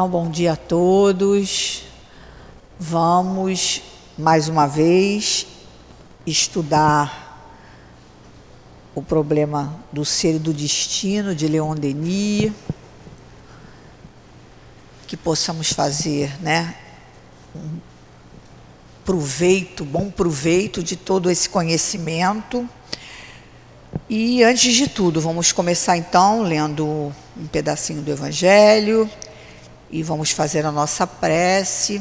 Então, bom dia a todos. Vamos mais uma vez estudar o problema do ser e do destino de Leon Denis, que possamos fazer, né, um proveito, bom proveito de todo esse conhecimento. E antes de tudo, vamos começar então lendo um pedacinho do Evangelho e vamos fazer a nossa prece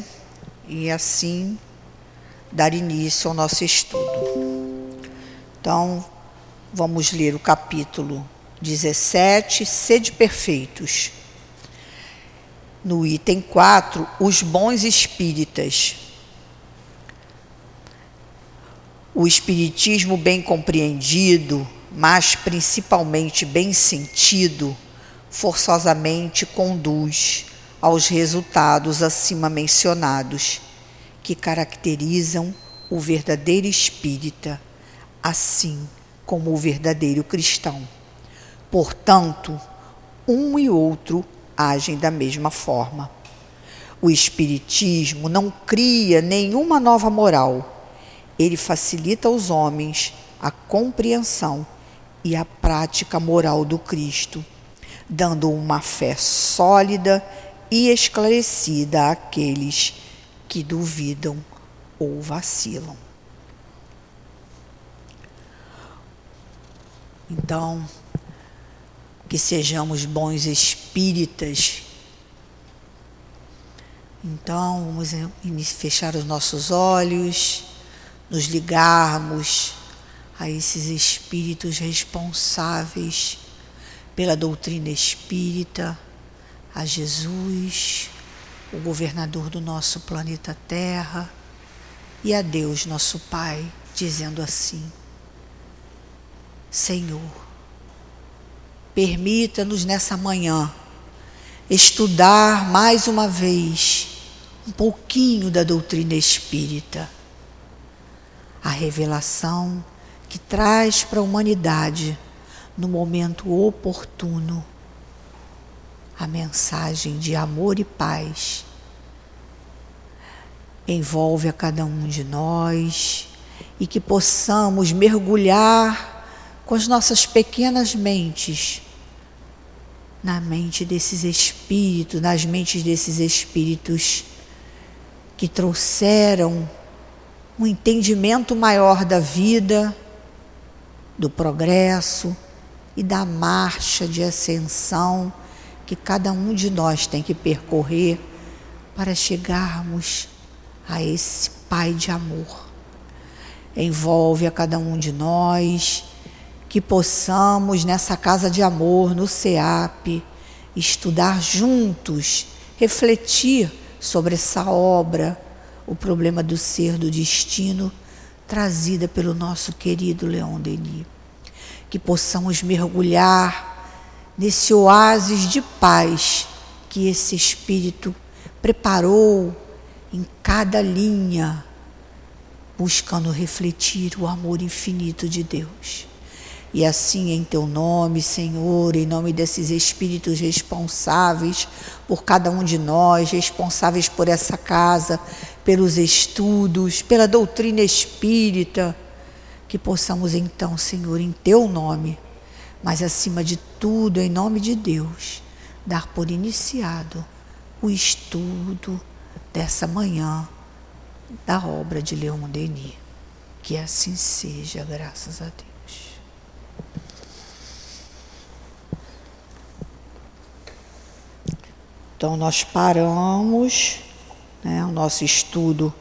e assim dar início ao nosso estudo. Então, vamos ler o capítulo 17, Sede Perfeitos. No item 4, os bons espíritas. O espiritismo bem compreendido, mas principalmente bem sentido, forçosamente conduz aos resultados acima mencionados, que caracterizam o verdadeiro espírita, assim como o verdadeiro cristão. Portanto, um e outro agem da mesma forma. O Espiritismo não cria nenhuma nova moral, ele facilita aos homens a compreensão e a prática moral do Cristo, dando uma fé sólida e esclarecida àqueles que duvidam ou vacilam. Então, que sejamos bons espíritas. Então, vamos fechar os nossos olhos, nos ligarmos a esses espíritos responsáveis pela doutrina espírita a Jesus, o governador do nosso planeta Terra, e a Deus, nosso Pai, dizendo assim: Senhor, permita-nos nessa manhã estudar mais uma vez um pouquinho da doutrina espírita, a revelação que traz para a humanidade no momento oportuno a mensagem de amor e paz. Envolve a cada um de nós e que possamos mergulhar com as nossas pequenas mentes na mente desses espíritos, nas mentes desses espíritos que trouxeram um entendimento maior da vida, do progresso e da marcha de ascensão que cada um de nós tem que percorrer para chegarmos a esse Pai de amor. Envolve a cada um de nós que possamos nessa casa de amor, no SEAP, estudar juntos, refletir sobre essa obra, o problema do ser, do destino, trazida pelo nosso querido Leon Denis. Que possamos mergulhar nesse oásis de paz que esse Espírito preparou em cada linha, buscando refletir o amor infinito de Deus. E assim, em teu nome, Senhor, em nome desses espíritos responsáveis por cada um de nós, responsáveis por essa casa, pelos estudos, pela doutrina espírita, que possamos então, Senhor, em teu nome, mas acima de tudo, em nome de Deus, dar por iniciado o estudo dessa manhã da obra de Leon Denis. Que assim seja, graças a Deus. Então, nós paramos, né, o nosso estudo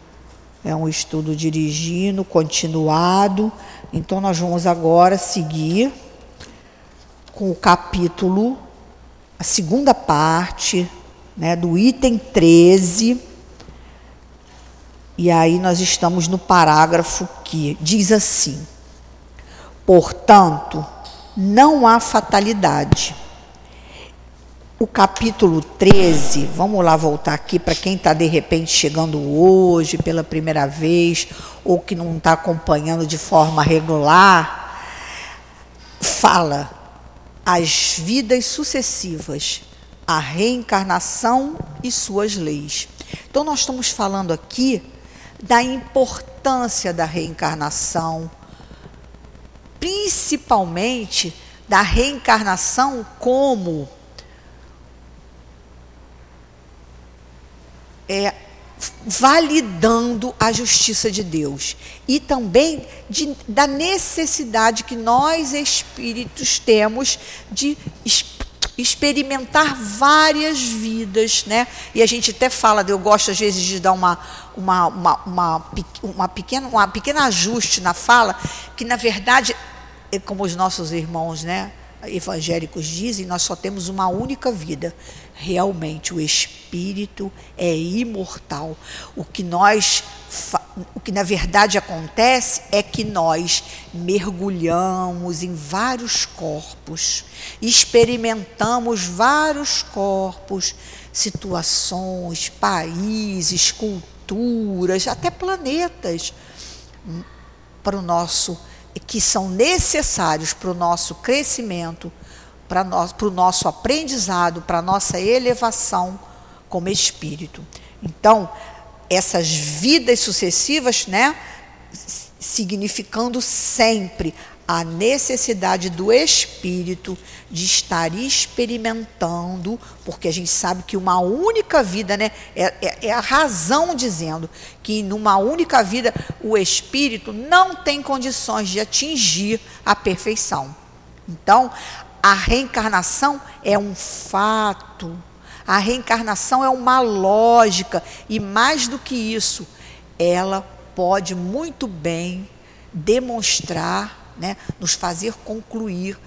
é um estudo dirigindo, continuado. Então, nós vamos agora seguir com o capítulo, a segunda parte, né, do item 13. E aí nós estamos no parágrafo que diz assim: Portanto, não há fatalidade. O capítulo 13, vamos lá voltar aqui para quem está de repente chegando hoje pela primeira vez ou que não está acompanhando de forma regular, fala as vidas sucessivas a reencarnação e suas leis. Então, nós estamos falando aqui da importância da reencarnação, principalmente da reencarnação como é, validando a justiça de Deus e também de, da necessidade que nós espíritos temos de experimentar várias vidas, né? E a gente até fala, eu gosto às vezes de dar uma, uma, uma, uma, uma pequena, uma pequena ajuste na fala, que na verdade, é como os nossos irmãos, né? evangélicos dizem, nós só temos uma única vida. Realmente o espírito é imortal. O que nós o que na verdade acontece é que nós mergulhamos em vários corpos, experimentamos vários corpos, situações, países, culturas, até planetas hum, para o nosso que são necessários para o nosso crescimento, para, o nosso aprendizado, para a nossa elevação como espírito. Então, essas vidas sucessivas, né, significando sempre a necessidade do espírito de estar experimentando, porque a gente sabe que uma única vida, né, é, é, é, a razão dizendo que numa única vida o espírito não tem condições de atingir a perfeição. Então, a reencarnação é um fato, a reencarnação é uma lógica, e mais do que isso, ela pode muito bem demonstrar né, nos fazer concluir.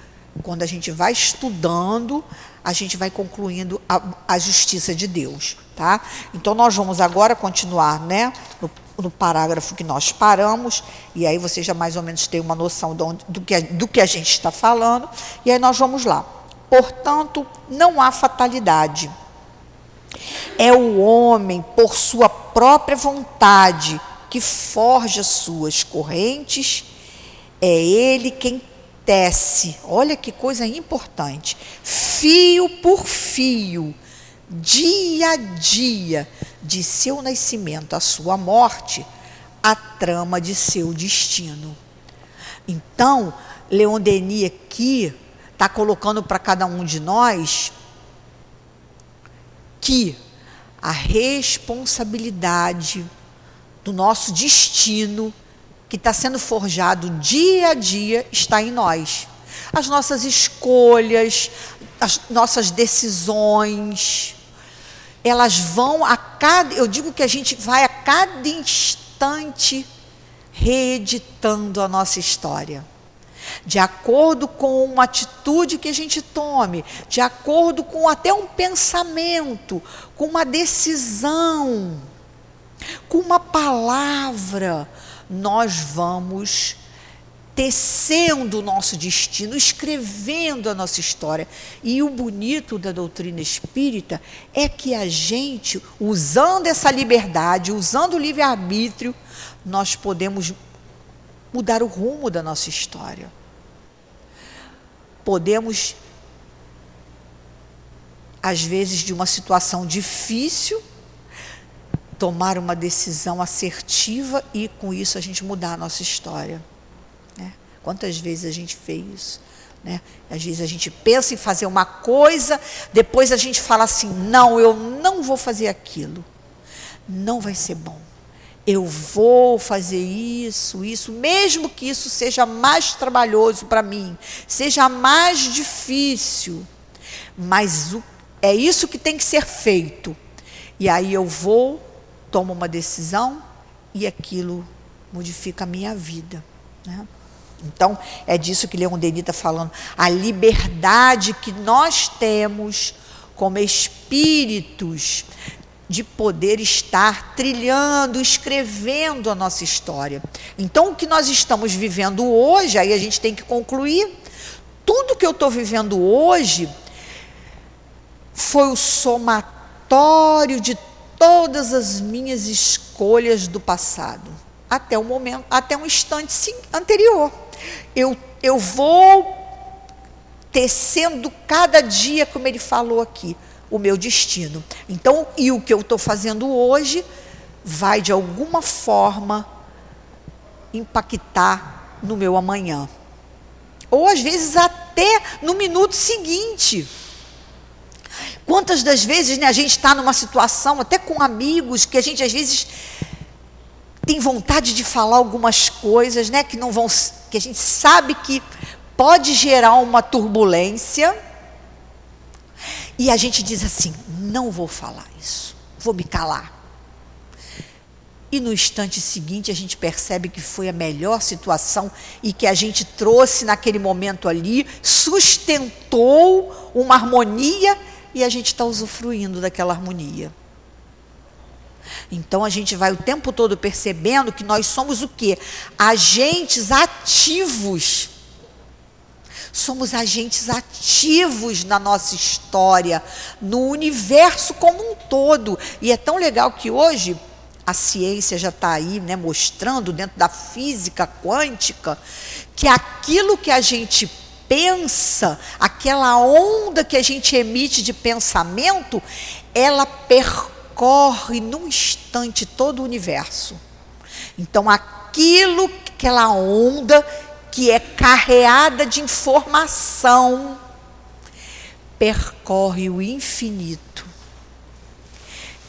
Quando a gente vai estudando, a gente vai concluindo a, a justiça de Deus. Tá? Então, nós vamos agora continuar né, no, no, parágrafo que nós paramos, e aí você já mais ou menos tem uma noção do, onde, do, que, do que a gente está falando, e aí nós vamos lá. Portanto, não há fatalidade. É o homem, por sua própria vontade, que forja suas correntes é ele quem tece, olha que coisa importante, fio por fio, dia a dia, de seu nascimento à sua morte, a trama de seu destino. Então, Leon Denis aqui está colocando para cada um de nós que a responsabilidade do nosso destino que está sendo forjado dia a dia está em nós. As nossas escolhas, as nossas decisões, elas vão a cada. Eu digo que a gente vai a cada instante reeditando a nossa história. De acordo com uma atitude que a gente tome, de acordo com até um pensamento, com uma decisão, com uma palavra, nós vamos tecendo o nosso destino, escrevendo a nossa história. E o bonito da doutrina espírita é que a gente, usando essa liberdade, usando o livre-arbítrio, nós podemos mudar o rumo da nossa história. Podemos, às vezes, de uma situação difícil, tomar uma decisão assertiva e, com isso, a gente mudar a nossa história. Quantas vezes a gente fez isso? Né? Às vezes a gente pensa em fazer uma coisa, depois a gente fala assim: não, eu não vou fazer aquilo. Não vai ser bom. Eu vou fazer isso, isso, mesmo que isso seja mais trabalhoso para mim, seja mais difícil. Mas o, é isso que tem que ser feito. E aí eu vou tomo uma decisão e aquilo modifica a minha vida. Né? Então, é disso que Leon Denis está falando. A liberdade que nós temos como espíritos de poder estar trilhando, escrevendo a nossa história. Então, o que nós estamos vivendo hoje, aí a gente tem que concluir, tudo que eu estou vivendo hoje foi o somatório de todas as minhas escolhas do passado, até o momento, até um instante anterior. Eu, eu vou tecendo cada dia, como ele falou aqui, o meu destino. Então, e o que eu estou fazendo hoje vai de alguma forma impactar no meu amanhã. Ou às vezes até no minuto seguinte. Quantas das vezes né, a gente está numa situação, até com amigos, que a gente às vezes tem vontade de falar algumas coisas, né, que não vão, que a gente sabe que pode gerar uma turbulência, e a gente diz assim: não vou falar isso, vou me calar. E no instante seguinte a gente percebe que foi a melhor situação e que a gente trouxe naquele momento ali, sustentou uma harmonia e a gente está usufruindo daquela harmonia. Então a gente vai o tempo todo percebendo que nós somos o quê? Agentes ativos. Somos agentes ativos na nossa história, no universo como um todo. E é tão legal que hoje a ciência já está aí né, mostrando, dentro da física quântica, que aquilo que a gente pensa, aquela onda que a gente emite de pensamento, ela percorre num instante todo o universo. Então, aquilo, aquela onda que é carreada de informação, percorre o infinito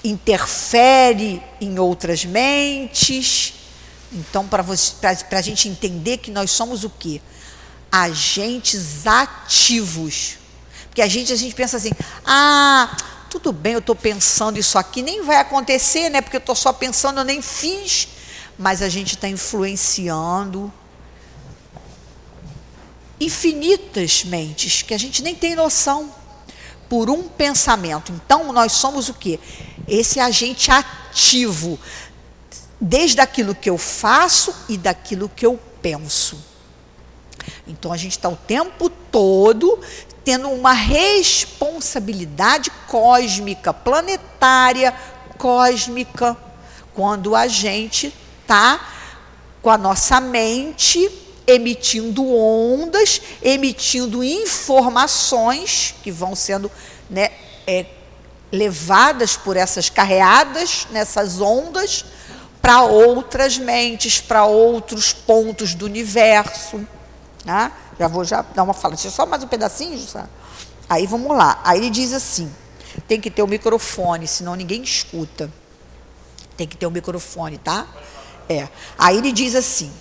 interfere em outras mentes. Então, para a gente entender que nós somos o quê? Agentes ativos. Porque a gente, a gente pensa assim, ah, tudo bem, eu estou pensando isso aqui, nem vai acontecer, né? Porque eu estou só pensando, eu nem fiz. Mas a gente está influenciando infinitas mentes que a gente nem tem noção por um pensamento. Então, nós somos o quê? Esse agente ativo, desde aquilo que eu faço e daquilo que eu penso. Então, a gente está o tempo todo tendo uma responsabilidade cósmica, planetária, cósmica, quando a gente está com a nossa mente emitindo ondas, emitindo informações que vão sendo né, é, levadas por essas carreadas nessas ondas para outras mentes, para outros pontos do universo. Né? Já vou já dar uma fala. Deixa só mais um pedacinho, Jussana. Aí vamos lá. Aí ele diz assim: tem que ter o um microfone, senão ninguém escuta. Tem que ter o um microfone, tá? É. Aí ele diz assim: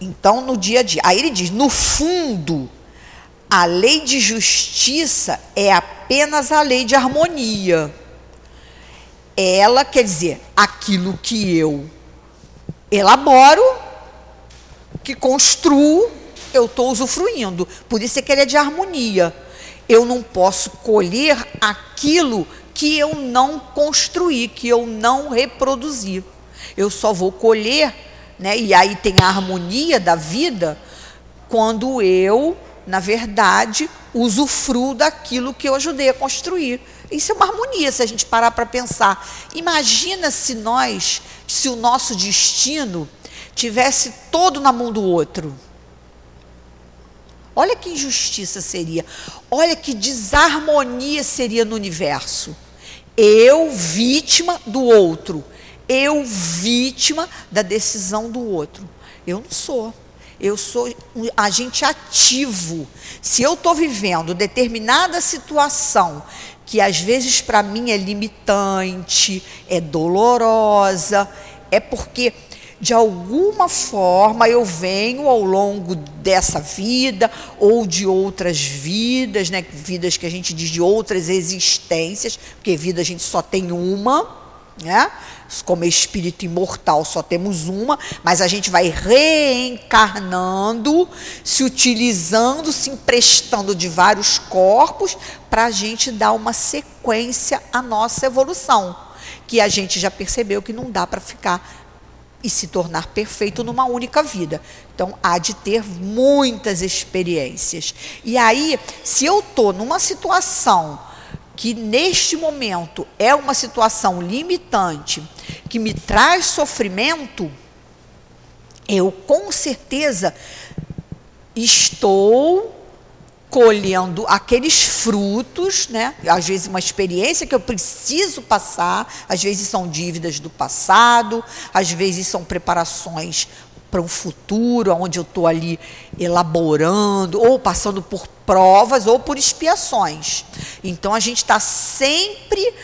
então, no dia a dia. Aí ele diz: no fundo, a lei de justiça é apenas a lei de harmonia. Ela quer dizer aquilo que eu elaboro, que construo, eu estou usufruindo. Por isso é que ele é de harmonia. Eu não posso colher aquilo que eu não construí, que eu não reproduzi. Eu só vou colher né? E aí tem a harmonia da vida quando eu, na verdade, usufruo daquilo que eu ajudei a construir. Isso é uma harmonia se a gente parar para pensar. Imagina se nós, se o nosso destino tivesse todo na mão do outro. Olha que injustiça seria. Olha que desarmonia seria no universo. Eu, vítima do outro eu vítima da decisão do outro. Eu não sou. Eu sou um agente ativo. Se eu estou vivendo determinada situação que às vezes para mim é limitante, é dolorosa, é porque de alguma forma eu venho ao longo dessa vida ou de outras vidas, né, vidas que a gente diz de outras existências, porque vida a gente só tem uma, né? Como espírito imortal só temos uma, mas a gente vai reencarnando, se utilizando, se emprestando de vários corpos para a gente dar uma sequência à nossa evolução, que a gente já percebeu que não dá para ficar e se tornar perfeito numa única vida. Então, há de ter muitas experiências. E aí, se eu estou numa situação que neste momento é uma situação limitante, que me traz sofrimento, eu com certeza estou colhendo aqueles frutos, né? Às vezes uma experiência que eu preciso passar, às vezes são dívidas do passado, às vezes são preparações para um futuro, onde eu estou ali elaborando, ou passando por provas, ou por expiações. Então a gente está sempre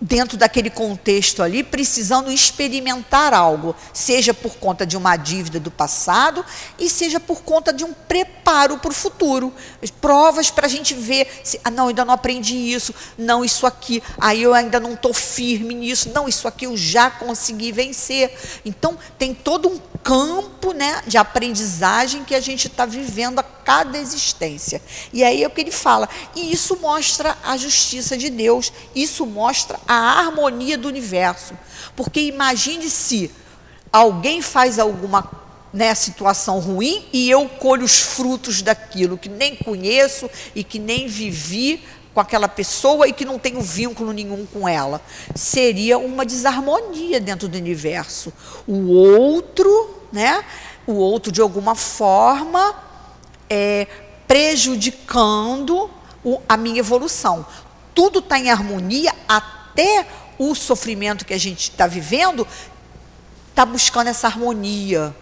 dentro daquele contexto ali, precisando experimentar algo, seja por conta de uma dívida do passado e seja por conta de um preparo para o futuro. Provas para a gente ver se, ah, não, ainda não aprendi isso, não, isso aqui, aí eu ainda não estou firme nisso, não, isso aqui eu já consegui vencer. Então, tem todo um campo né, de aprendizagem que a gente está vivendo a cada existência. E aí é o que ele fala, e isso mostra a justiça de Deus, isso mostra a harmonia do universo. Porque imagine se alguém faz alguma né, situação ruim e eu colho os frutos daquilo que nem conheço e que nem vivi com aquela pessoa e que não tenho vínculo nenhum com ela. Seria uma desarmonia dentro do universo. O outro, né, o outro de alguma forma é, prejudicando o, a minha evolução. Tudo está em harmonia até o sofrimento que a gente está vivendo, está buscando essa harmonia,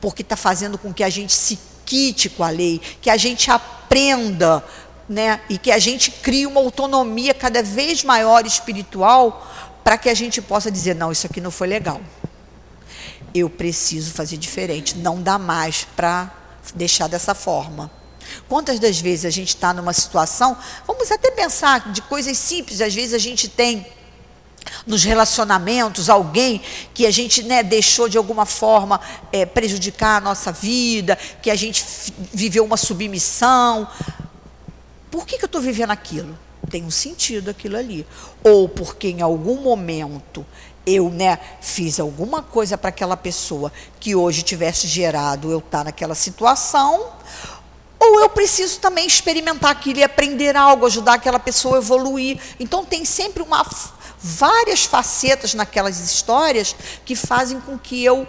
porque está fazendo com que a gente se quite com a lei, que a gente aprenda, né, e que a gente crie uma autonomia cada vez maior espiritual, para que a gente possa dizer: não, isso aqui não foi legal. Eu preciso fazer diferente, não dá mais para deixar dessa forma. Quantas das vezes a gente está numa situação, vamos até pensar de coisas simples, às vezes a gente tem nos relacionamentos, alguém que a gente né, deixou de alguma forma é, prejudicar a nossa vida, que a gente viveu uma submissão. Por que, que eu estou vivendo aquilo? Tem um sentido aquilo ali. Ou porque em algum momento eu né, fiz alguma coisa para aquela pessoa que hoje tivesse gerado eu estar tá naquela situação, ou eu preciso também experimentar aquilo e aprender algo, ajudar aquela pessoa a evoluir. Então tem sempre uma várias facetas naquelas histórias que fazem com que eu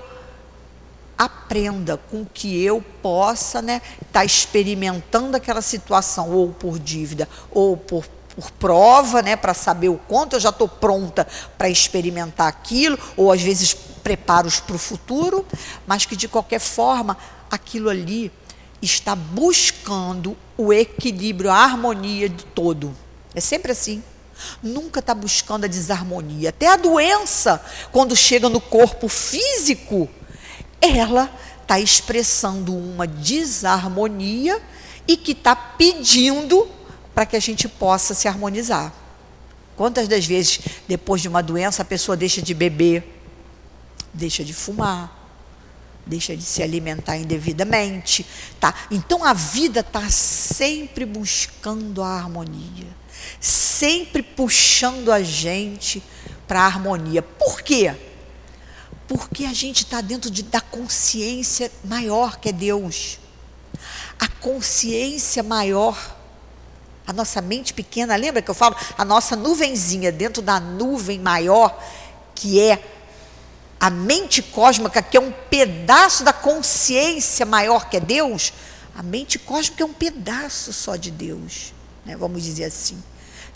aprenda, com que eu possa estar né, tá experimentando aquela situação, ou por dívida, ou por, por prova, né, para saber o quanto eu já estou pronta para experimentar aquilo, ou às vezes preparos para o futuro, mas que de qualquer forma aquilo ali está buscando o equilíbrio, a harmonia de todo. É sempre assim nunca está buscando a desarmonia. Até a doença, quando chega no corpo físico, ela está expressando uma desarmonia e que está pedindo para que a gente possa se harmonizar. Quantas das vezes, depois de uma doença, a pessoa deixa de beber, deixa de fumar, deixa de se alimentar indevidamente, tá? Então a vida está sempre buscando a harmonia sempre puxando a gente para a harmonia. Por quê? Porque a gente está dentro de, da consciência maior que é Deus. A consciência maior, a nossa mente pequena, lembra que eu falo? A nossa nuvenzinha dentro da nuvem maior, que é a mente cósmica, que é um pedaço da consciência maior que é Deus. A mente cósmica é um pedaço só de Deus, né? vamos dizer assim.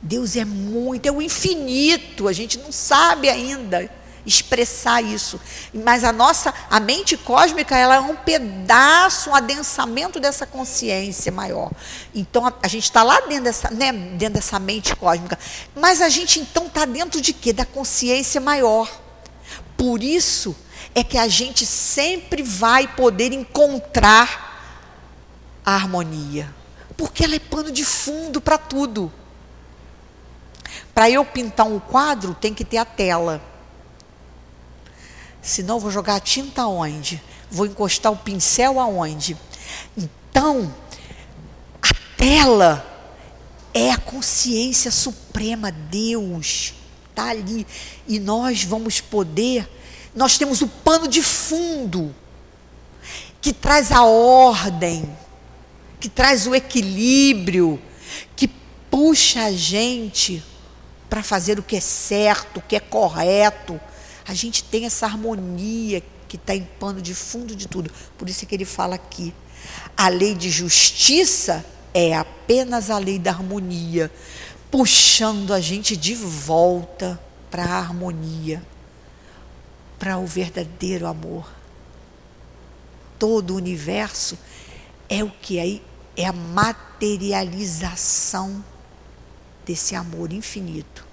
Deus é muito, é o infinito, a gente não sabe ainda expressar isso. Mas a nossa, a mente cósmica, ela é um pedaço, um adensamento dessa consciência maior. Então a, a gente está lá dentro dessa, né, dentro dessa mente cósmica. Mas a gente então está dentro de quê? Da consciência maior. Por isso é que a gente sempre vai poder encontrar a harmonia. Porque ela é pano de fundo para tudo. Para eu pintar um quadro, tem que ter a tela. Senão, vou jogar a tinta aonde? Vou encostar o pincel aonde? Então, a tela é a consciência suprema, Deus está ali. E nós vamos poder, nós temos o pano de fundo, que traz a ordem, que traz o equilíbrio, que puxa a gente para fazer o que é certo, o que é correto. A gente tem essa harmonia que está em pano de fundo de tudo. Por isso é que ele fala aqui. A lei de justiça é apenas a lei da harmonia, puxando a gente de volta para a harmonia, para o verdadeiro amor. Todo o universo é o que aí é a materialização desse amor infinito.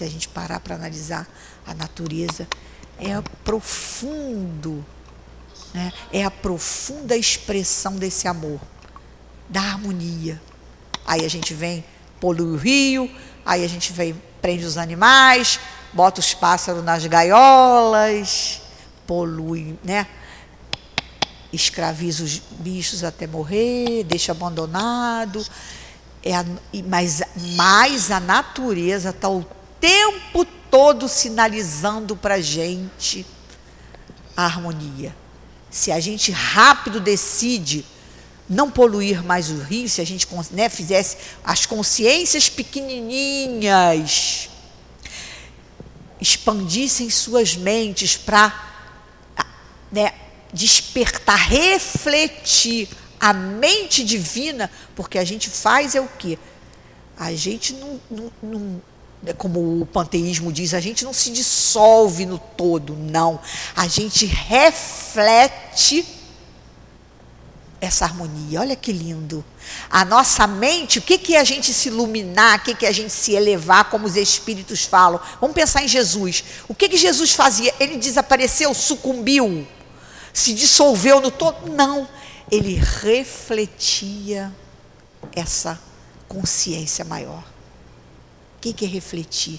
Se a gente parar para analisar a natureza, é profundo, né? é a profunda expressão desse amor, da harmonia. Aí a gente vem, polui o rio, aí a gente vem, prende os animais, bota os pássaros nas gaiolas, polui, né? escraviza os bichos até morrer, deixa abandonado. É a, mas, mas a natureza está o tempo todo sinalizando para a gente a harmonia. Se a gente rápido decide não poluir mais o rio, se a gente né, fizesse as consciências pequenininhas, expandissem suas mentes para né, despertar, refletir a mente divina, porque a gente faz é o quê? A gente não, não, não como o panteísmo diz, a gente não se dissolve no todo, não. A gente reflete essa harmonia. Olha que lindo. A nossa mente, o que, que é a gente se iluminar, o que, que é a gente se elevar, como os espíritos falam? Vamos pensar em Jesus. O que, que Jesus fazia? Ele desapareceu, sucumbiu se dissolveu no todo. Não. Ele refletia essa consciência maior. O que, é refletir?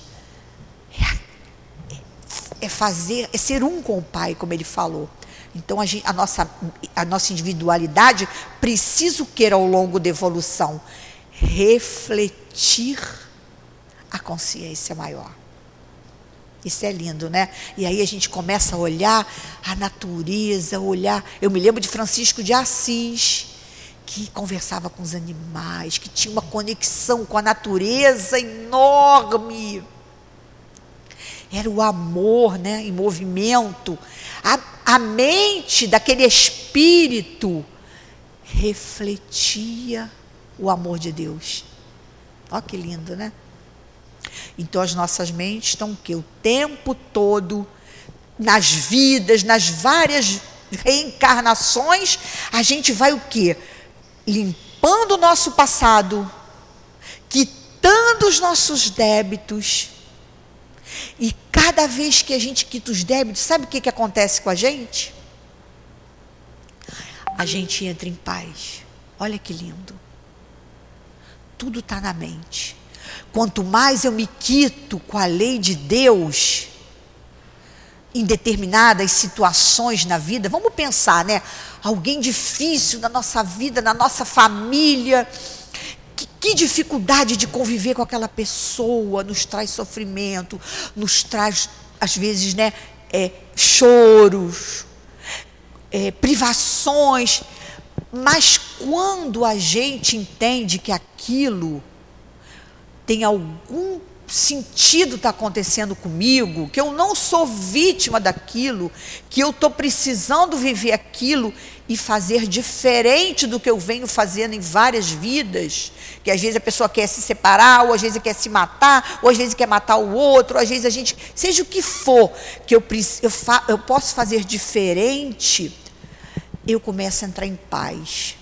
É, é, fazer, é ser um com o Pai, como ele falou. Então a, gente, a, nossa, a nossa individualidade precisa o que ao longo da evolução? Refletir a consciência maior. Isso é lindo, né? E aí a gente começa a olhar a natureza, olhar. Eu me lembro de Francisco de Assis, que conversava com os animais, que tinha uma conexão com a natureza enorme. Era o amor, né, em movimento. A, a mente daquele espírito refletia o amor de Deus. Olha que lindo, né? Então as nossas mentes estão o quê? O tempo todo nas vidas, nas várias reencarnações, a gente vai o quê? Limpando o nosso passado, quitando os nossos débitos. E cada vez que a gente quita os débitos, sabe o que, que acontece com a gente? A gente entra em paz. Olha que lindo. Tudo está na mente. Quanto mais eu me quito com a lei de Deus, em determinadas situações na vida, vamos pensar, né? Alguém difícil na nossa vida, na nossa família, que, que, dificuldade de conviver com aquela pessoa nos traz sofrimento, nos traz, às vezes, né, é, choros, é, privações. Mas quando a gente entende que aquilo tem algum sentido está acontecendo comigo, que eu não sou vítima daquilo, que eu estou precisando viver aquilo e fazer diferente do que eu venho fazendo em várias vidas, que às vezes a pessoa quer se separar, ou às vezes quer se matar, ou às vezes quer matar o outro, ou às vezes a gente, seja o que for, que eu, eu, eu posso fazer diferente, eu começo a entrar em paz,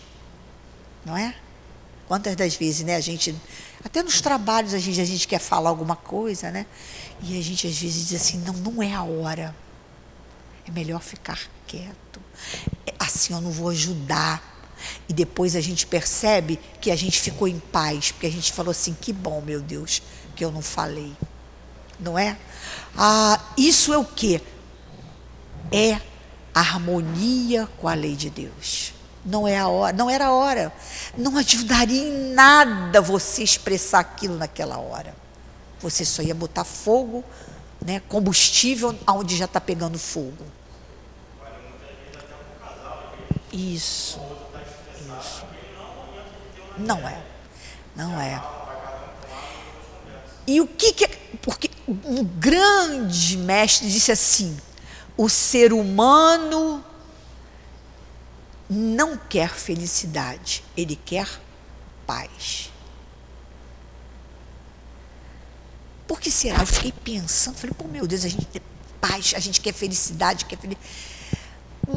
não é? Quantas das vezes, né, a gente até nos trabalhos, a gente, a gente quer falar alguma coisa, né? E a gente às vezes diz assim: não, não é a hora. É melhor ficar quieto. É, assim eu não vou ajudar. E depois a gente percebe que a gente ficou em paz, porque a gente falou assim: que bom, meu Deus, que eu não falei. Não é? Ah, isso é o que? É harmonia com a lei de Deus. Não é a hora, não era a hora. Não ajudaria em nada você expressar aquilo naquela hora. Você só ia botar fogo, né, combustível aonde já está pegando fogo. Isso. Isso. Não é. Não é. E o que, que é. Porque um grande mestre disse assim: o ser humano não quer felicidade, ele quer paz. Por que será? Eu fiquei pensando, falei, pô, meu Deus, a gente quer paz, a gente quer felicidade, quer felicidade.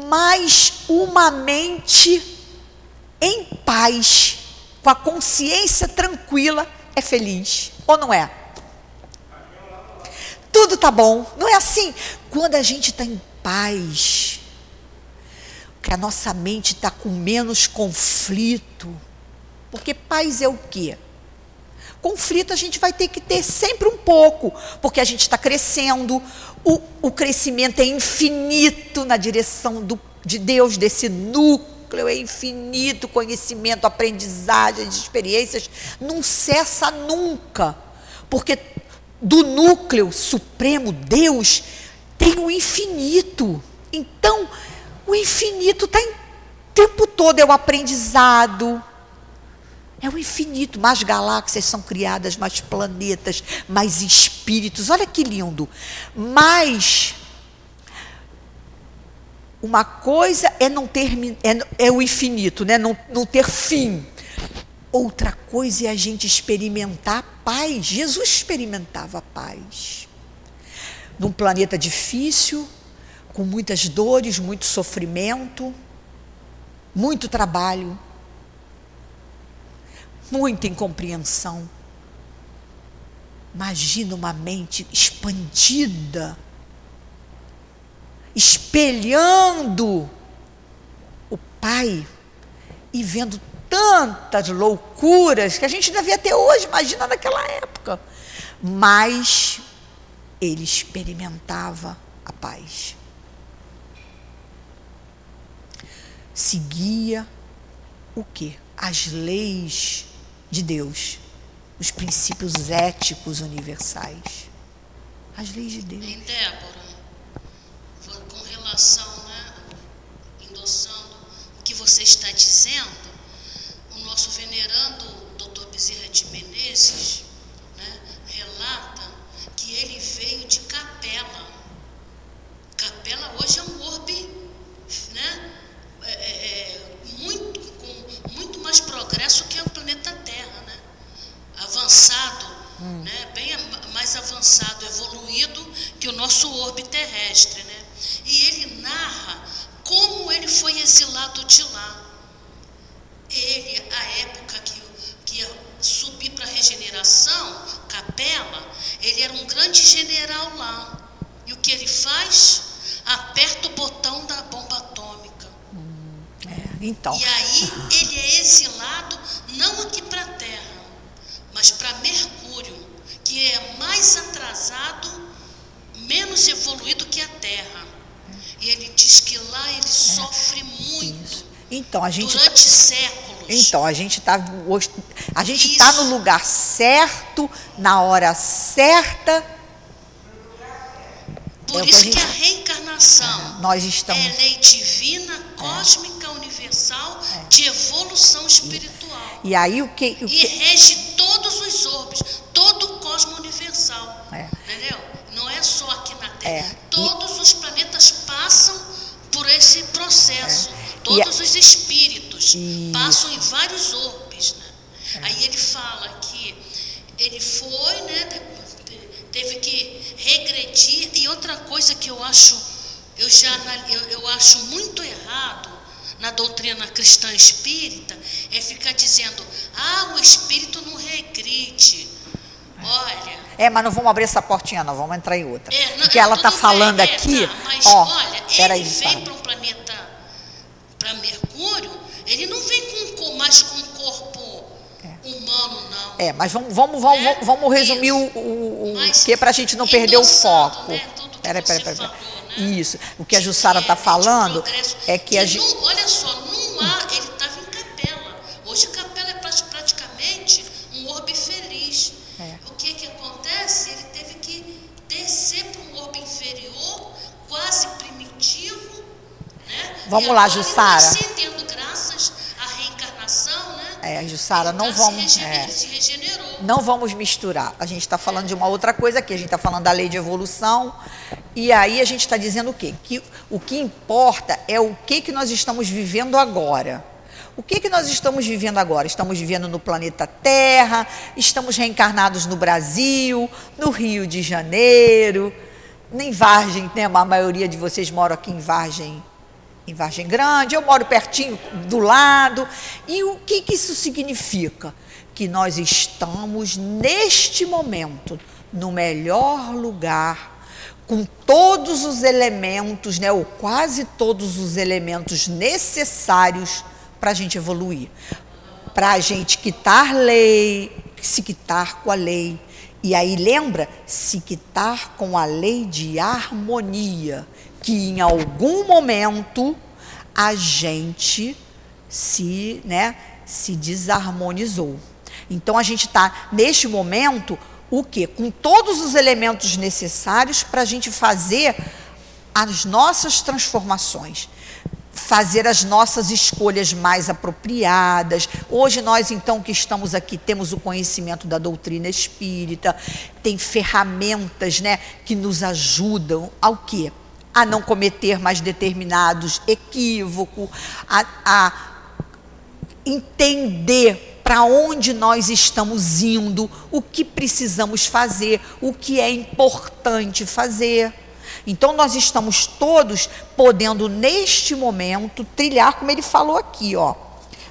Mas uma mente em paz, com a consciência tranquila, é feliz. Ou não é? Tudo tá bom. Não é assim? Quando a gente está em paz, que a nossa mente está com menos conflito. Porque paz é o quê? conflito a gente vai ter que ter sempre um pouco, porque a gente está crescendo, o, o, crescimento é infinito na direção do, de Deus, desse núcleo, é infinito conhecimento, aprendizagem, experiências, não cessa nunca, porque do núcleo supremo, Deus, tem o infinito. Então, o infinito está o tempo todo, é o aprendizado, é o infinito, mais galáxias são criadas, mais planetas, mais espíritos. Olha que lindo. Mas uma coisa é não ter é, é o infinito, né? Não, não ter fim. Outra coisa é a gente experimentar paz. Jesus experimentava paz. Num planeta difícil, com muitas dores, muito sofrimento, muito trabalho muita incompreensão. Imagina uma mente expandida, espelhando o Pai e vendo tantas loucuras que a gente ainda vê até hoje, imagina naquela época. Mas ele experimentava a paz. Seguia o que? As leis de Deus, os princípios éticos universais, as leis de Deus. Em Débora, com relação, né, endossando o que você está dizendo, o nosso venerando Dr. Bezerra de Menezes né, relata que ele veio de Capela. Capela hoje é um orbe né, é, é, é muito, com muito mais progresso que o planeta Terra, né? avançado, hum. né? bem mais avançado, evoluído que o nosso orbe terrestre. Né? E ele narra como ele foi exilado de lá. Ele, a época que, que ia subir para a regeneração, Capela, ele era um grande general lá. E o que ele faz? Aperta o botão da bomba atômica. Hum, é, então. E aí ele é exilado não aqui para a Terra, mas para Mercúrio, que é mais atrasado, menos evoluído que a Terra. E ele diz que lá ele é. sofre muito. Isso. Então, a gente durante tá, séculos. Então, a gente está a gente está no lugar certo, na hora certa. Por é isso que a, gente, que a reencarnação é, nós estamos, é lei divina, cósmica, universal, é. de evolução espiritual. E aí o que. O que... E rege todos os orbes, todo o cosmo universal. É. Entendeu? Não é só aqui na Terra. É. Todos e... os planetas passam por esse processo. É. Todos a... os espíritos passam em vários orbes. Né? É. Aí ele fala que ele foi, né? Teve que regredir. E outra coisa que eu acho, eu já eu, eu acho muito errado na doutrina cristã espírita é ficar dizendo: ah, o espírito não regride. Olha. É, mas não vamos abrir essa portinha, não, vamos entrar em outra. É, não, que ela está falando bem, é, aqui. Tá, mas ó, olha, ele aí, vem para um planeta, para Mercúrio, ele não vem com, mais com um corpo é. humano, não. É, mas vamos, vamos, vamos, é? vamos resumir o, o, o que é para a gente não perder o foco. Né, peraí, peraí, peraí. Isso. O que a Jussara está é, falando é que, a gente. Olha só, não há. Ele estava em capela. Hoje capela é praticamente um orbe feliz. É. O que, que acontece? Ele teve que descer para um orbe inferior, quase primitivo. Né? Vamos lá, Jussara. É, Jussara, não tá vamos. Se é. se regenerou. Não vamos misturar. A gente está falando de uma outra coisa aqui. A gente está falando da lei de evolução E aí a gente está dizendo o quê? Que o que importa é o que, que nós estamos vivendo agora. O que, que nós estamos vivendo agora? Estamos vivendo no planeta Terra, estamos reencarnados no Brasil, no Rio de Janeiro, em Vargem, né? a maioria de vocês moram aqui em Vargem, em Vargem Grande, eu moro pertinho do lado. E o que, que isso significa? Que nós estamos, neste momento, no melhor lugar com todos os elementos, né, ou quase todos os elementos necessários para a gente evoluir, para a gente quitar lei, se quitar com a lei. E aí lembra, se quitar com a lei de harmonia, que em algum momento a gente se, né, se desarmonizou. Então a gente está neste momento o que? Com todos os elementos necessários para a gente fazer as nossas transformações fazer as nossas escolhas mais apropriadas. Hoje nós então que estamos aqui temos o conhecimento da doutrina espírita, tem ferramentas, né, que nos ajudam ao quê? A não cometer mais determinados equívocos, a, a entender para onde nós estamos indo, o que precisamos fazer, o que é importante fazer. Então nós estamos todos podendo neste momento trilhar como ele falou aqui, ó.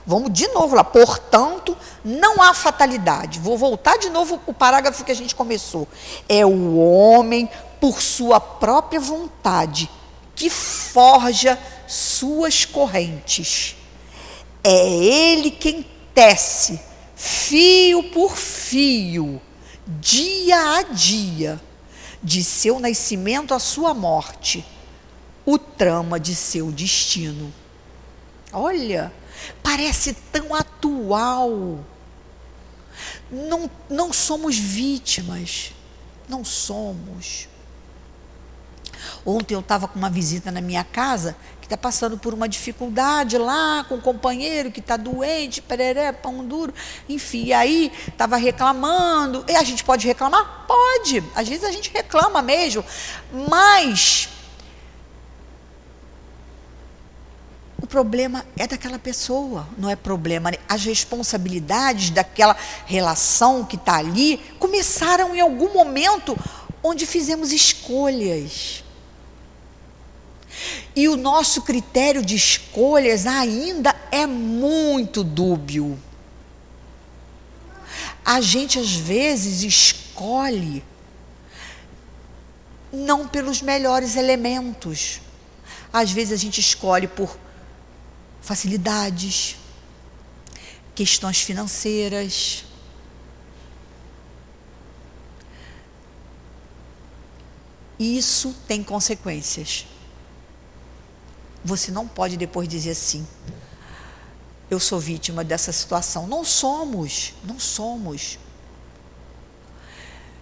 Vamos de novo lá. Portanto, não há fatalidade. Vou voltar de novo o parágrafo que a gente começou. É o homem por sua própria vontade que forja suas correntes. É ele quem tece fio por fio, dia a dia de seu nascimento à sua morte, o trama de seu destino. Olha, parece tão atual. Não, não somos vítimas, não somos. Ontem eu estava com uma visita na minha casa que está passando por uma dificuldade lá com um companheiro que está doente, pereré, pão duro, enfim. E aí estava reclamando. E a gente pode reclamar? Pode. Às vezes a gente reclama mesmo. Mas o problema é daquela pessoa, não é problema. As responsabilidades daquela relação que está ali começaram em algum momento onde fizemos escolhas. E o nosso critério de escolhas ainda é muito dúbio. A gente às vezes escolhe não pelos melhores elementos. Às vezes a gente escolhe por facilidades, questões financeiras. Isso tem consequências. Você não pode depois dizer assim: eu sou vítima dessa situação. Não somos, não somos.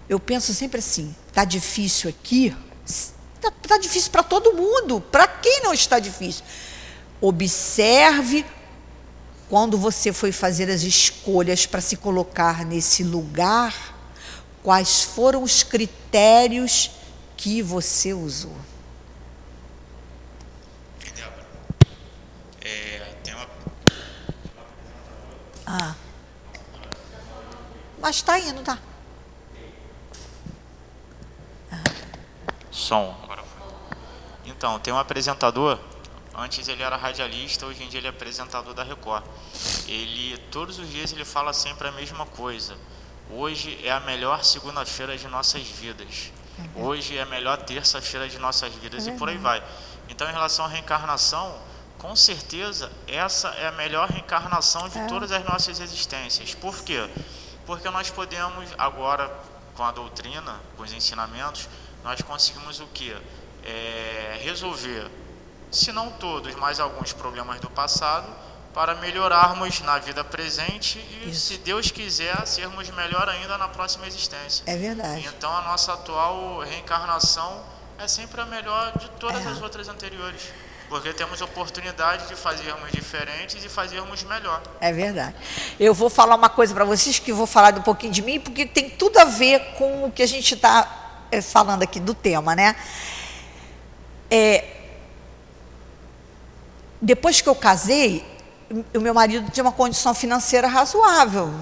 Eu penso sempre assim: está difícil aqui, está tá difícil para todo mundo. Para quem não está difícil? Observe quando você foi fazer as escolhas para se colocar nesse lugar, quais foram os critérios que você usou. Ah. Mas está indo, tá? Ah. Som. Agora foi. Então, tem um apresentador. Antes ele era radialista, hoje em dia ele é apresentador da Record. Ele todos os dias ele fala sempre a mesma coisa. Hoje é a melhor segunda-feira de nossas vidas. É hoje é a melhor terça-feira de nossas vidas é e por aí vai. Então, em relação à reencarnação, com certeza essa é a melhor reencarnação de é. todas as nossas existências. Por quê? Porque nós podemos agora com a doutrina, com os ensinamentos, nós conseguimos o que? É, resolver, se não todos, mas alguns problemas do passado, para melhorarmos na vida presente e, Isso. se Deus quiser, sermos melhor ainda na próxima existência. É verdade. Então, a nossa atual reencarnação é sempre a melhor de todas é. as outras anteriores porque temos oportunidade de fazermos diferentes e fazermos melhor. É verdade. Eu vou falar uma coisa para vocês que vou falar um pouquinho de mim, porque tem tudo a ver com o que a gente está é, falando aqui do tema, né? é, depois que eu casei, o meu marido tinha uma condição financeira razoável,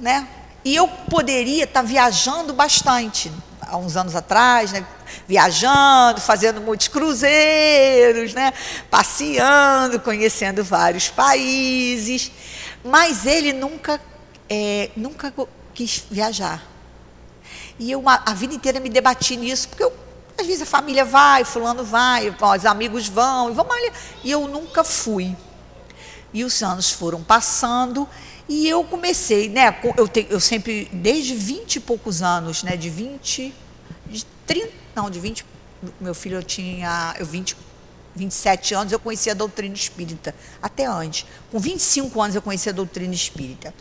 né? E eu poderia estar viajando bastante há uns anos atrás, né? viajando, fazendo muitos cruzeiros, né? passeando, conhecendo vários países, mas ele nunca, é, nunca quis viajar. E eu a vida inteira me debati nisso, porque eu, às vezes a família vai, fulano vai, os amigos vão, e vamos ali. E eu nunca fui. E os anos foram passando e eu comecei, né? Eu, te, eu sempre, desde 20 e poucos anos, né? De 20, de 30, não, de 20, meu filho eu tinha, eu 20, 27 anos eu conhecia a doutrina espírita, até antes. Com 25 anos eu conhecia a doutrina espírita.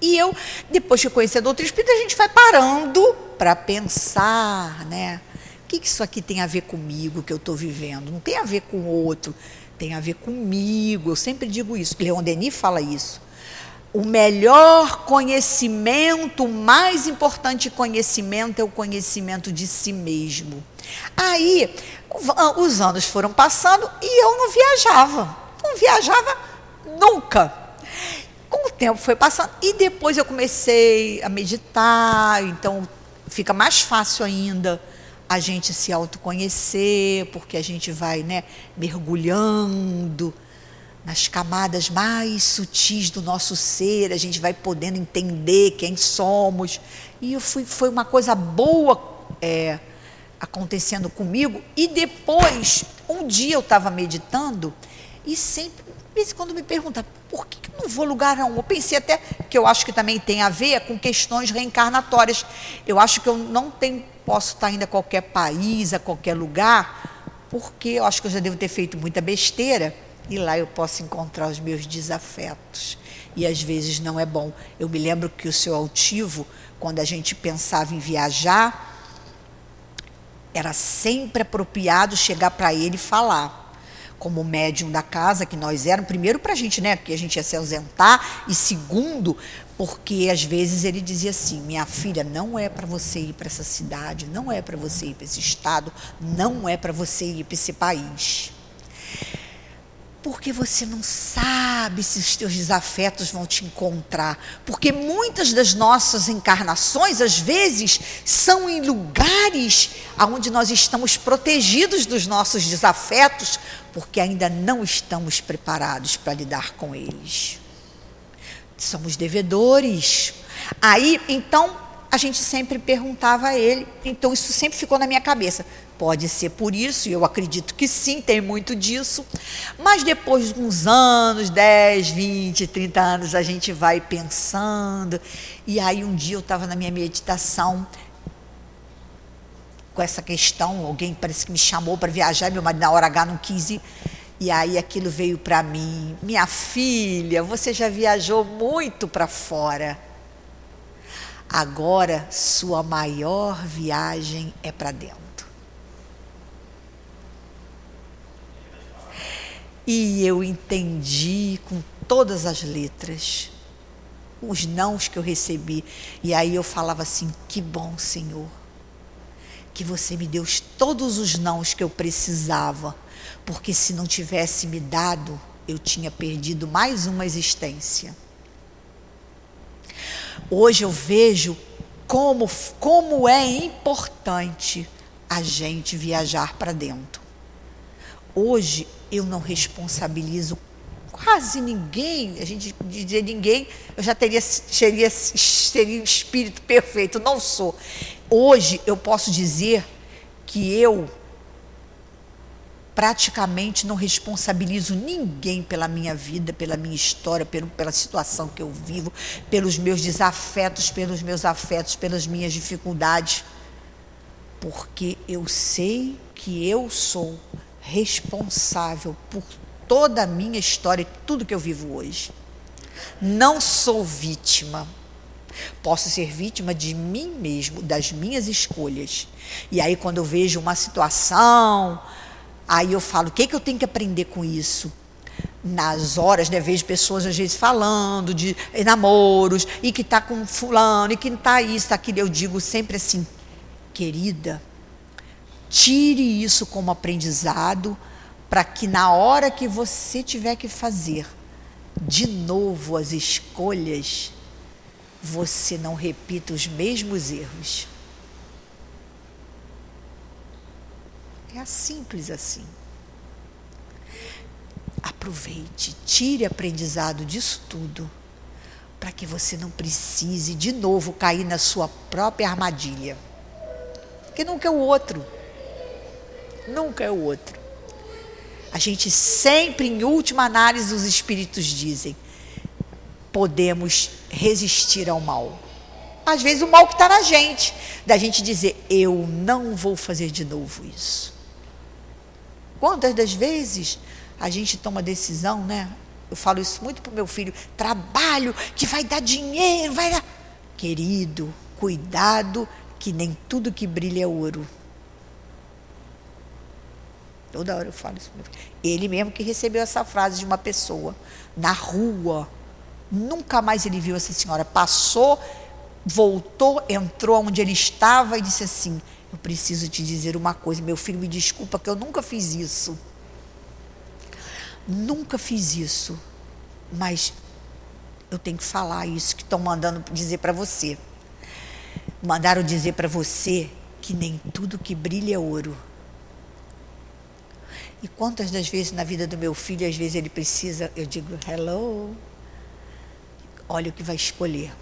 E eu, depois que eu conheci a doutrina espírita, a gente vai parando para pensar, né? O que, que isso aqui tem a ver comigo, que eu estou vivendo? Não tem a ver com o outro, tem a ver comigo. Eu sempre digo isso. Leon Denis fala isso o melhor conhecimento, o mais importante conhecimento é o conhecimento de si mesmo. Aí, os anos foram passando e eu não viajava. Não viajava nunca. Com o tempo foi passando e depois eu comecei a meditar, então fica mais fácil ainda a gente se autoconhecer, porque a gente vai, né, mergulhando nas camadas mais sutis do nosso ser, a gente vai podendo entender quem somos. E fui, foi uma coisa boa é, acontecendo comigo. E depois, um dia eu estava meditando e sempre, quando me pergunta, por que, que eu não vou lugar nenhum? Eu pensei até que eu acho que também tem a ver com questões reencarnatórias. Eu acho que eu não tenho, posso estar indo a qualquer país, a qualquer lugar, porque eu acho que eu já devo ter feito muita besteira e lá eu posso encontrar os meus desafetos. E às vezes não é bom. Eu me lembro que o seu altivo, quando a gente pensava em viajar, era sempre apropriado chegar para ele e falar. Como médium da casa que nós éramos, primeiro para a gente, né? Porque a gente ia se ausentar, e segundo, porque às vezes ele dizia assim: minha filha, não é para você ir para essa cidade, não é para você ir para esse estado, não é para você ir para esse país porque você não sabe se os teus desafetos vão te encontrar. Porque muitas das nossas encarnações, às vezes, são em lugares onde nós estamos protegidos dos nossos desafetos, porque ainda não estamos preparados para lidar com eles. Somos devedores. Aí, então, a gente sempre perguntava a ele, então isso sempre ficou na minha cabeça. Pode ser por isso, e eu acredito que sim, tem muito disso. Mas depois de uns anos, 10, 20, 30 anos, a gente vai pensando. E aí um dia eu estava na minha meditação com essa questão, alguém parece que me chamou para viajar, meu marido na hora H não quis ir. E aí aquilo veio para mim, minha filha, você já viajou muito para fora. Agora sua maior viagem é para dentro. E eu entendi com todas as letras os nãos que eu recebi. E aí eu falava assim: que bom, Senhor, que você me deu todos os nãos que eu precisava, porque se não tivesse me dado, eu tinha perdido mais uma existência. Hoje eu vejo como, como é importante a gente viajar para dentro. Hoje eu não responsabilizo quase ninguém, a gente dizer ninguém, eu já teria seria, seria espírito perfeito, não sou. Hoje eu posso dizer que eu praticamente não responsabilizo ninguém pela minha vida, pela minha história, pelo, pela situação que eu vivo, pelos meus desafetos, pelos meus afetos, pelas minhas dificuldades, porque eu sei que eu sou responsável por toda a minha história e tudo que eu vivo hoje. Não sou vítima. Posso ser vítima de mim mesmo, das minhas escolhas. E aí, quando eu vejo uma situação, aí eu falo: o que, é que eu tenho que aprender com isso? nas horas, né, vejo pessoas às vezes falando de namoros e que está com fulano e que está isso, está aquilo. Eu digo sempre assim, querida, Tire isso como aprendizado para que na hora que você tiver que fazer de novo as escolhas, você não repita os mesmos erros. É simples assim. Aproveite, tire aprendizado disso tudo, para que você não precise de novo cair na sua própria armadilha. Porque nunca é o outro. Nunca é o outro. A gente sempre, em última análise, os espíritos dizem: podemos resistir ao mal. Às vezes o mal que está na gente, da gente dizer, eu não vou fazer de novo isso. Quantas das vezes a gente toma decisão, né? Eu falo isso muito para o meu filho: trabalho que vai dar dinheiro, vai dar. Querido, cuidado, que nem tudo que brilha é ouro. Toda hora eu falo isso. Ele mesmo que recebeu essa frase de uma pessoa na rua. Nunca mais ele viu essa senhora. Passou, voltou, entrou onde ele estava e disse assim: Eu preciso te dizer uma coisa. Meu filho, me desculpa que eu nunca fiz isso. Nunca fiz isso. Mas eu tenho que falar isso que estão mandando dizer para você. Mandaram dizer para você que nem tudo que brilha é ouro. E quantas das vezes na vida do meu filho, às vezes ele precisa, eu digo, hello, olha o que vai escolher.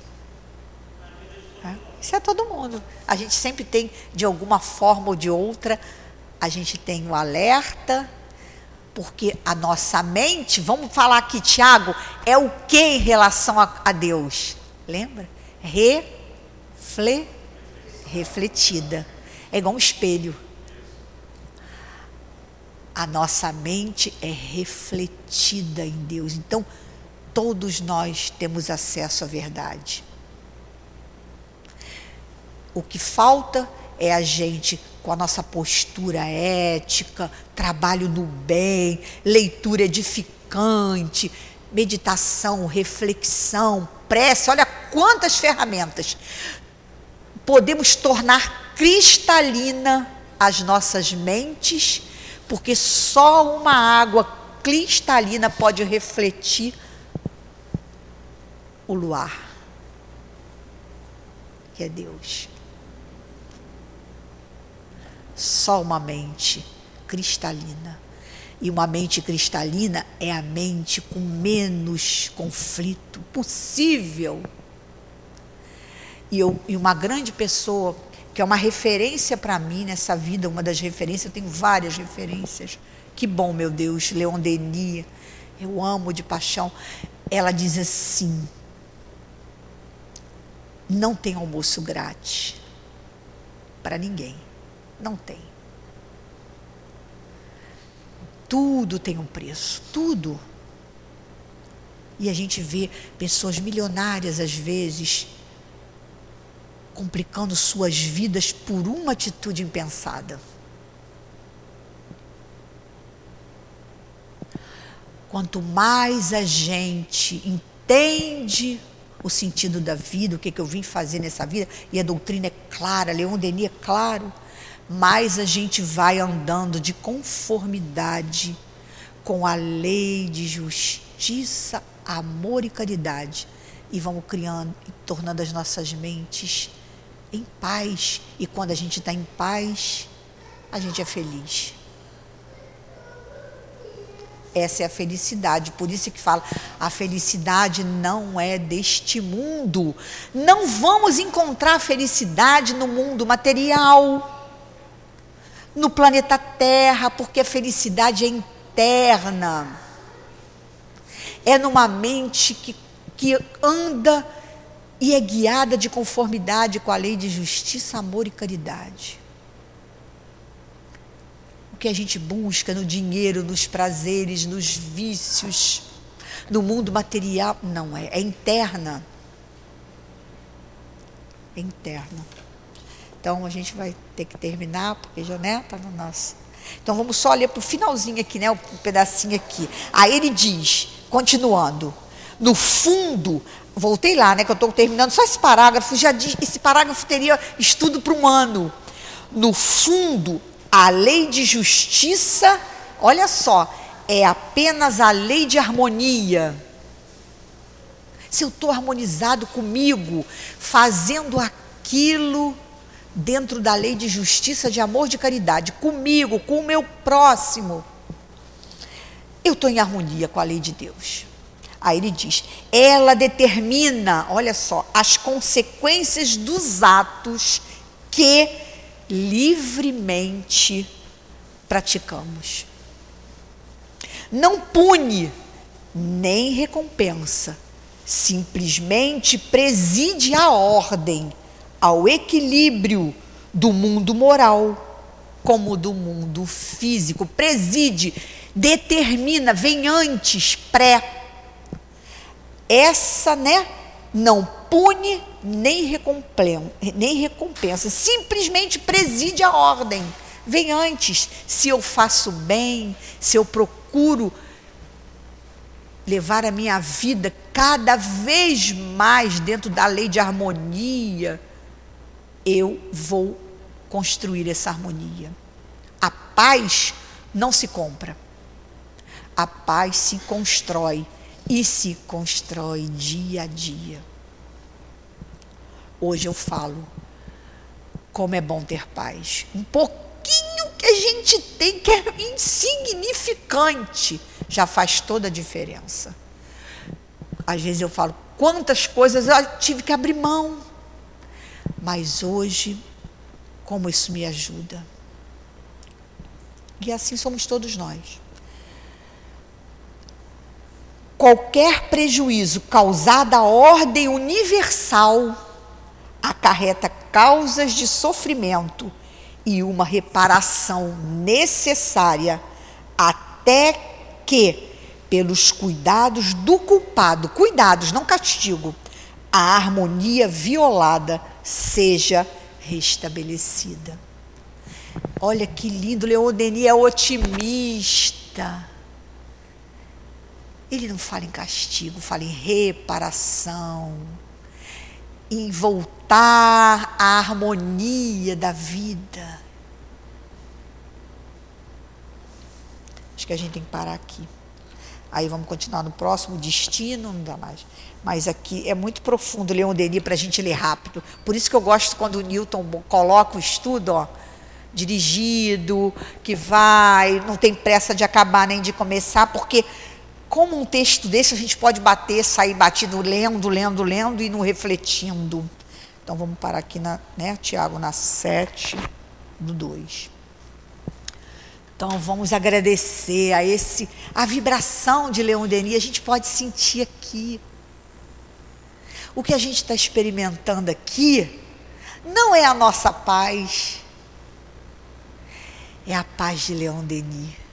É? Isso é todo mundo. A gente sempre tem, de alguma forma ou de outra, a gente tem o alerta, porque a nossa mente, vamos falar aqui, Tiago, é o que em relação a, a Deus? Lembra? Refle, refletida. É igual um espelho a nossa mente é refletida em Deus. Então, todos nós temos acesso à verdade. O que falta é a gente, com a nossa postura ética, trabalho no bem, leitura edificante, meditação, reflexão, prece, olha quantas ferramentas. Podemos tornar cristalina as nossas mentes porque só uma água cristalina pode refletir o luar, que é Deus. Só uma mente cristalina. E uma mente cristalina é a mente com menos conflito possível. E, eu, e uma grande pessoa que é uma referência para mim nessa vida, uma das referências, eu tenho várias referências. Que bom, meu Deus, Leon Denis, eu amo de paixão. Ela diz assim: não tem almoço grátis para ninguém. Não tem. Tudo tem um preço, tudo. E a gente vê pessoas milionárias, às vezes, complicando suas vidas por uma atitude impensada. Quanto mais a gente entende o sentido da vida, o que, que eu vim fazer nessa vida, e a doutrina é clara, Leon Denis é claro, mais a gente vai andando de conformidade com a lei de justiça, amor e caridade. E vamos criando e tornando as nossas mentes em paz. E quando a gente está em paz, a gente é feliz. Essa é a felicidade. Por isso que fala, a felicidade não é deste mundo. Não vamos encontrar felicidade no mundo material, no planeta Terra, porque a felicidade é interna. É numa mente que, que anda e é guiada de conformidade com a lei de justiça, amor e caridade. O que a gente busca no dinheiro, nos prazeres, nos vícios, no mundo material, não é, é interna. É interna. Então a gente vai ter que terminar, porque já né, está no nosso. Então vamos só ler para o finalzinho aqui, né? O um pedacinho aqui. Aí ele diz, continuando, no fundo, voltei lá, né, que eu estou terminando só esse parágrafo, já diz, esse parágrafo teria estudo para um ano. No fundo, A lei de justiça, olha só, é apenas a lei de harmonia. Se eu estou harmonizado comigo, fazendo aquilo dentro da lei de justiça, de amor, de caridade, comigo, com o meu próximo, eu estou em harmonia com a lei de Deus. Aí ele diz: ela determina, olha só, as consequências dos atos que livremente praticamos. Não pune, nem recompensa, simplesmente preside a ordem, ao equilíbrio do mundo moral, como do mundo físico. Preside, determina, vem antes, pré. Essa, né? Não pune nem recompensa, nem recompensa, simplesmente preside a ordem. Vem antes, se eu faço bem, se eu procuro levar a minha vida cada vez mais dentro da lei de harmonia, eu vou construir essa harmonia. A paz não se compra. A paz se constrói e se constrói dia a dia. Hoje eu falo como é bom ter paz. Um pouquinho que a gente tem que é insignificante já faz toda a diferença. Às vezes eu falo quantas coisas eu tive que abrir mão. Mas hoje, como isso me ajuda. E assim somos todos nós. Qualquer prejuízo causado à ordem universal acarreta causas de sofrimento e uma reparação necessária até que, pelos cuidados do culpado, cuidados, não castigo, a harmonia violada seja restabelecida. Olha que lindo, Leon Denis é otimista. Ele não fala em castigo, fala em reparação em voltar à harmonia da vida. Acho que a gente tem que parar aqui. Aí vamos continuar no próximo destino, não dá mais. Mas aqui é muito profundo Leon Denis para a gente ler rápido. Por isso que eu gosto quando o Newton coloca o estudo, ó, dirigido, que vai, não tem pressa de acabar nem de começar, porque como um texto desse a gente pode bater, sair batido lendo, lendo, lendo e não refletindo. Então vamos parar aqui na, né, Tiago, na 7 do 2. Então vamos agradecer a esse a vibração de Leon Denis, a gente pode sentir aqui. O que a gente está experimentando aqui não é a nossa paz, é a paz de Leon Denis.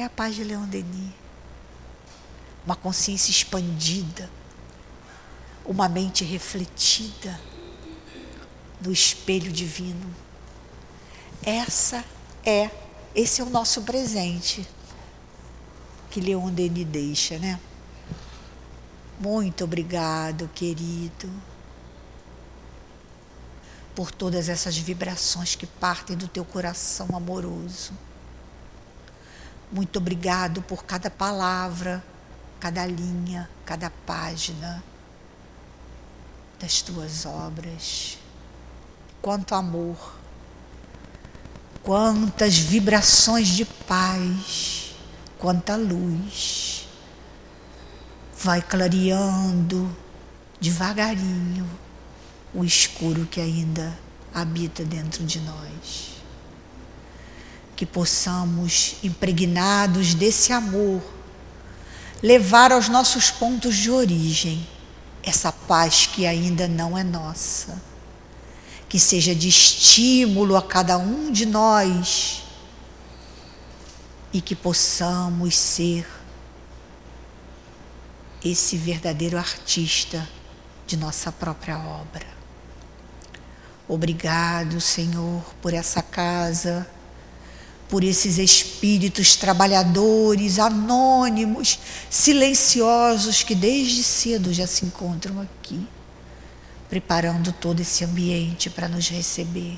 É a paz de Leon Denis. Uma consciência expandida, uma mente refletida no espelho divino. Essa é, esse é o nosso presente que Leon Denis deixa, né? Muito obrigado, querido, por todas essas vibrações que partem do teu coração amoroso. Muito obrigado por cada palavra, cada linha, cada página das tuas obras. Quanto amor, quantas vibrações de paz, quanta luz. Vai clareando devagarinho o escuro que ainda habita dentro de nós que possamos, impregnados desse amor, levar aos nossos pontos de origem essa paz que ainda não é nossa. Que seja de estímulo a cada um de nós e que possamos ser esse verdadeiro artista de nossa própria obra. Obrigado, Senhor, por essa casa por esses espíritos trabalhadores, anônimos, silenciosos que desde cedo já se encontram aqui, preparando todo esse ambiente para nos receber.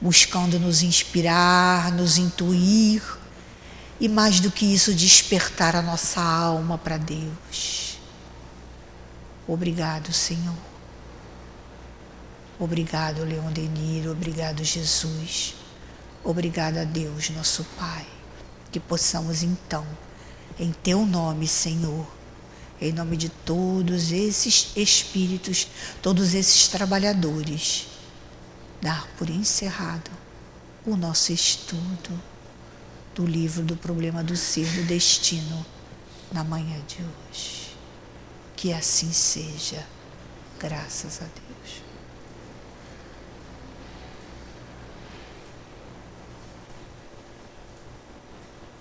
buscando nos inspirar, nos intuir e mais do que isso, despertar a nossa alma para Deus. Obrigado, Senhor. Obrigado, Leão Deniro. Obrigado, Jesus. Obrigado a Deus, nosso Pai. Que possamos então, em Teu nome, Senhor, em nome de todos esses espíritos, todos esses trabalhadores, dar por encerrado o nosso estudo do livro do problema do ser, do destino, na manhã de hoje. Que assim seja, graças a Deus.